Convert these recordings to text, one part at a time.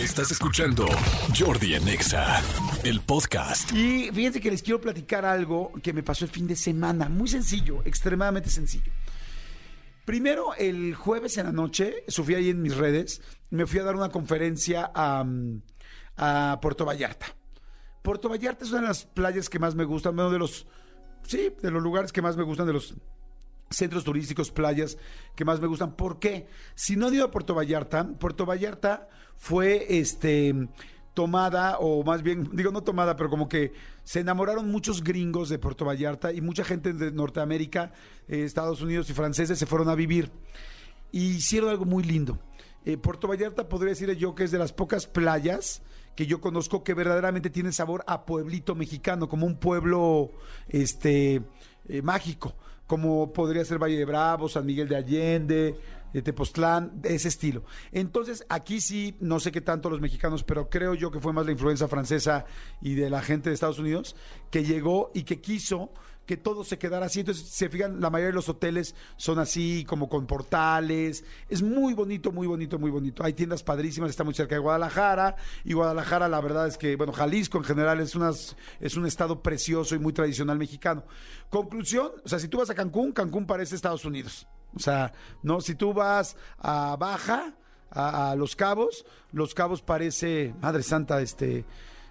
Estás escuchando Jordi en Exa, el podcast. Y fíjense que les quiero platicar algo que me pasó el fin de semana. Muy sencillo, extremadamente sencillo. Primero, el jueves en la noche, subí ahí en mis redes, me fui a dar una conferencia a, mm, a Puerto Vallarta. Puerto Vallarta es una de las playas que más me gustan, uno de los, sí, de los lugares que más me gustan, de los centros turísticos, playas que más me gustan. ¿Por qué? Si no ido a Puerto Vallarta, Puerto Vallarta fue este tomada, o más bien, digo no tomada, pero como que se enamoraron muchos gringos de Puerto Vallarta y mucha gente de Norteamérica, eh, Estados Unidos y franceses se fueron a vivir. Y hicieron algo muy lindo. Eh, Puerto Vallarta podría decirle yo que es de las pocas playas que yo conozco que verdaderamente tiene sabor a pueblito mexicano, como un pueblo este eh, mágico, como podría ser Valle de Bravo, San Miguel de Allende, de Tepoztlán, de ese estilo. Entonces, aquí sí, no sé qué tanto los mexicanos, pero creo yo que fue más la influencia francesa y de la gente de Estados Unidos que llegó y que quiso que todo se quedara así. Entonces, se fijan, la mayoría de los hoteles son así, como con portales. Es muy bonito, muy bonito, muy bonito. Hay tiendas padrísimas, está muy cerca de Guadalajara. Y Guadalajara, la verdad es que, bueno, Jalisco en general es, unas, es un estado precioso y muy tradicional mexicano. Conclusión, o sea, si tú vas a Cancún, Cancún parece Estados Unidos. O sea, no, si tú vas a Baja, a, a Los Cabos, Los Cabos parece, Madre Santa, este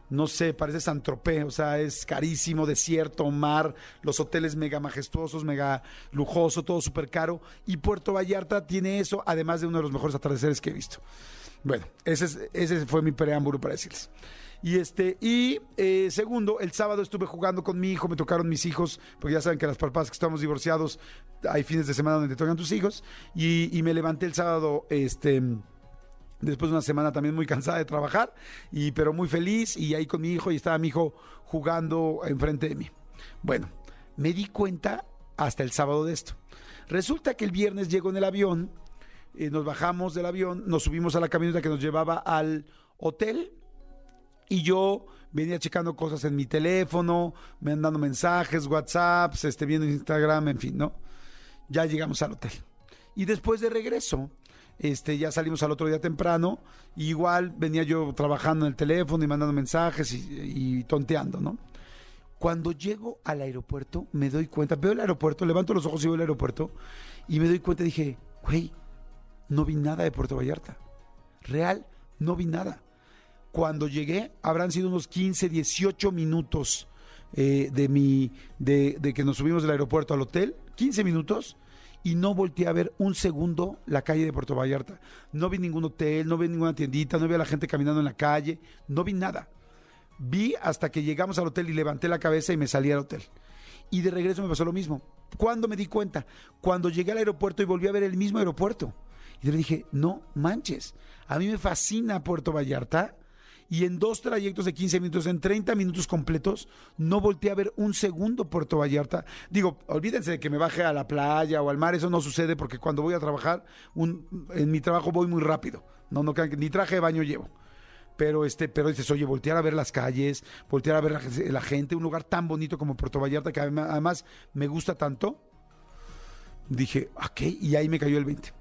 no sé, parece San Tropez, o sea, es carísimo, desierto, mar, los hoteles mega majestuosos, mega lujoso, todo súper caro. Y Puerto Vallarta tiene eso, además de uno de los mejores atardeceres que he visto. Bueno, ese, es- ese fue mi preámbulo para decirles. Y este, y eh, segundo, el sábado estuve jugando con mi hijo, me tocaron mis hijos, porque ya saben que las papás que estamos divorciados, hay fines de semana donde te tocan tus hijos, y me levanté el sábado, este después de una semana también muy cansada de trabajar, y, pero muy feliz, y ahí con mi hijo, y estaba mi hijo jugando enfrente de mí. Bueno, me di cuenta hasta el sábado de esto. Resulta que el viernes llego en el avión, eh, nos bajamos del avión, nos subimos a la camioneta que nos llevaba al hotel, y yo venía checando cosas en mi teléfono, me dando mensajes, WhatsApps, este, viendo Instagram, en fin, ¿no? Ya llegamos al hotel. Y después de regreso, este, ya salimos al otro día temprano, igual venía yo trabajando en el teléfono y mandando mensajes y, tonteando, ¿no? Cuando llego al aeropuerto, me doy cuenta, veo el aeropuerto, levanto los ojos y veo el aeropuerto, y me doy cuenta, dije, güey, no vi nada de Puerto Vallarta. Real, no vi nada. Cuando llegué, habrán sido unos 15, 18 minutos eh, de, mi, de que nos subimos del aeropuerto al hotel, 15 minutos, y no volteé a ver un segundo la calle de Puerto Vallarta. No vi ningún hotel, no vi ninguna tiendita, no vi a la gente caminando en la calle, no vi nada. Vi hasta que llegamos al hotel y levanté la cabeza y me salí al hotel. Y de regreso me pasó lo mismo. ¿Cuándo me di cuenta? Cuando llegué al aeropuerto y volví a ver el mismo aeropuerto. Y le dije, no manches, a mí me fascina Puerto Vallarta. Y en dos trayectos de 15 minutos, en 30 minutos completos, no volteé a ver un segundo Puerto Vallarta. Digo, olvídense de que me baje a la playa o al mar, eso no sucede porque cuando voy a trabajar, un- en mi trabajo voy muy rápido. No, no ni traje de baño llevo pero este, pero dices, oye, voltear a ver las calles, voltear a ver la, la gente, un lugar tan bonito como Puerto Vallarta, que además, además me gusta tanto, dije, ok, y ahí me cayó el 20.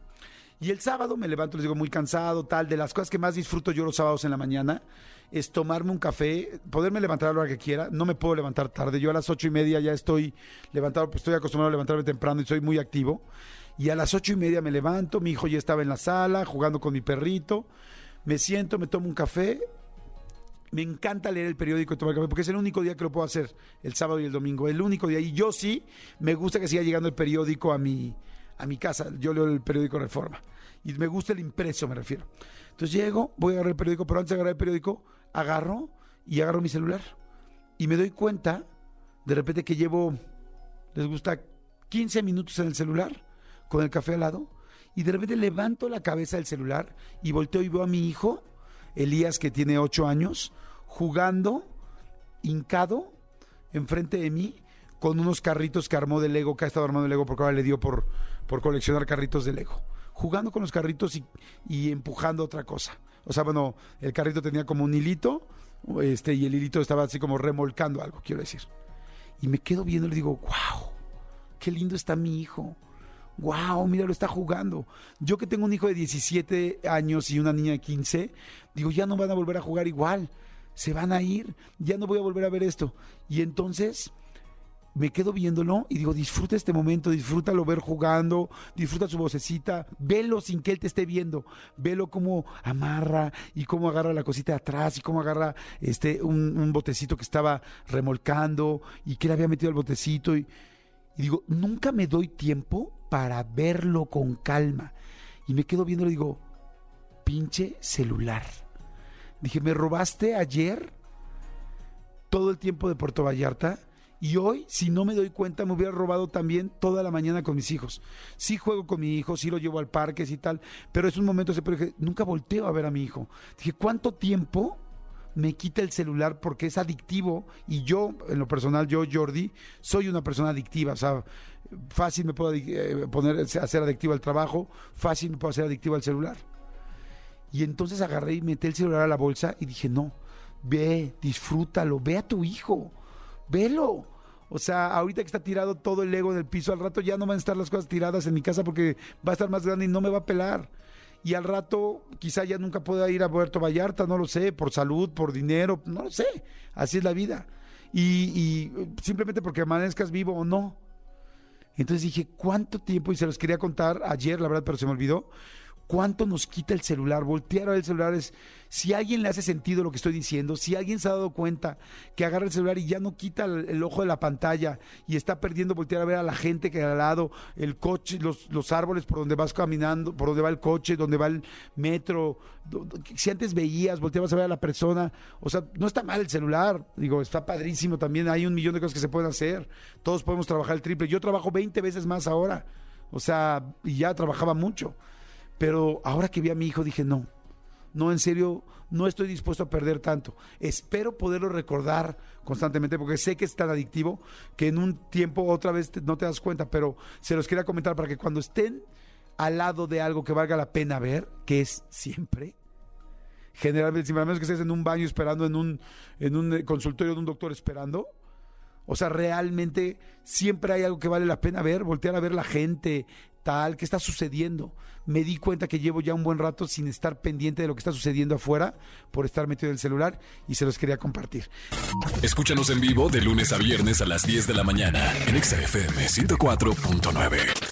Y el sábado me levanto, les digo, muy cansado, tal, de las cosas que más disfruto yo los sábados en la mañana, es tomarme un café, poderme levantar a la hora que quiera, no me puedo levantar tarde, yo a las ocho y media ya estoy levantado, pues estoy acostumbrado a levantarme temprano y soy muy activo, y a las ocho y media me levanto, mi hijo ya estaba en la sala, jugando con mi perrito, me siento, me tomo un café, me encanta leer el periódico y tomar café porque es el único día que lo puedo hacer, el sábado y el domingo, el único día. Y yo sí, me gusta que siga llegando el periódico a mi, a mi casa. Yo leo el periódico Reforma. Y me gusta el impreso, me refiero. Entonces llego, voy a agarrar el periódico, pero antes de agarrar el periódico, agarro y agarro mi celular. Y me doy cuenta, de repente, que llevo, les gusta, 15 minutos en el celular, con el café al lado. Y de repente levanto la cabeza del celular y volteo y veo a mi hijo, Elías, que tiene 8 años, jugando, hincado, enfrente de mí, con unos carritos que armó de Lego, que ha estado armando de Lego porque ahora le dio por, por coleccionar carritos de Lego. Jugando con los carritos y, y empujando otra cosa. O sea, bueno, el carrito tenía como un hilito, este, y el hilito estaba así como remolcando algo, quiero decir. Y me quedo viendo y le digo, wow, qué lindo está mi hijo. wow, mira, lo está jugando. Yo que tengo un hijo de 17 años y una niña de 15, digo, ya no van a volver a jugar igual, se van a ir, ya no voy a volver a ver esto. Y entonces me quedo viéndolo y digo, disfruta este momento, disfrútalo ver jugando, disfruta su vocecita, velo sin que él te esté viendo, velo cómo amarra y cómo agarra la cosita de atrás y cómo agarra este un, botecito que estaba remolcando y que le había metido al botecito y, y digo, nunca me doy tiempo para verlo con calma. Y me quedo viéndolo y digo, pinche celular. Dije, me robaste ayer todo el tiempo de Puerto Vallarta y hoy, si no me doy cuenta, me hubiera robado también toda la mañana con mis hijos. Sí juego con mi hijo, sí lo llevo al parque y tal, pero es un momento, pero nunca volteo a ver a mi hijo. Dije, ¿cuánto tiempo me quita el celular porque es adictivo? Y yo, en lo personal, yo, Jordi, soy una persona adictiva. O sea, fácil me puedo eh, poner, hacer adictivo al trabajo, fácil me puedo hacer adictivo al celular. Y entonces agarré y metí el celular a la bolsa y dije, no, ve, disfrútalo, ve a tu hijo velo. O sea, ahorita que está tirado todo el ego en el piso, al rato ya no van a estar las cosas tiradas en mi casa porque va a estar más grande y no me va a pelar. Y al rato quizá ya nunca pueda ir a Puerto Vallarta, no lo sé, por salud, por dinero, no lo sé. Así es la vida. Y, y simplemente porque amanezcas vivo o no. Entonces dije, ¿cuánto tiempo? Y se los quería contar ayer, la verdad, pero se me olvidó cuánto nos quita el celular. Voltear a ver el celular es, si alguien le hace sentido lo que estoy diciendo, si alguien se ha dado cuenta que agarra el celular y ya no quita el, ojo de la pantalla y está perdiendo voltear a ver a la gente que al lado, el coche, los, los árboles por donde vas caminando, por donde va el coche, donde va el metro, si antes veías, volteabas a ver a la persona, o sea, no está mal el celular, digo, está padrísimo también, hay un millón de cosas que se pueden hacer, todos podemos trabajar el triple, yo trabajo 20 veces más ahora, o sea, y ya trabajaba mucho. Pero ahora que vi a mi hijo dije, no, no, en serio, no estoy dispuesto a perder tanto. Espero poderlo recordar constantemente porque sé que es tan adictivo que en un tiempo otra vez no te das cuenta, pero se los quería comentar para que cuando estén al lado de algo que valga la pena ver, que es siempre, generalmente, si menos que estés en un baño esperando, en un, en un consultorio de un doctor esperando, o sea, realmente siempre hay algo que vale la pena ver, voltear a ver la gente, tal, qué está sucediendo. Me di cuenta que llevo ya un buen rato sin estar pendiente de lo que está sucediendo afuera por estar metido en el celular y se los quería compartir. Escúchanos en vivo de lunes a viernes a las 10 de la mañana en XFM 104.9.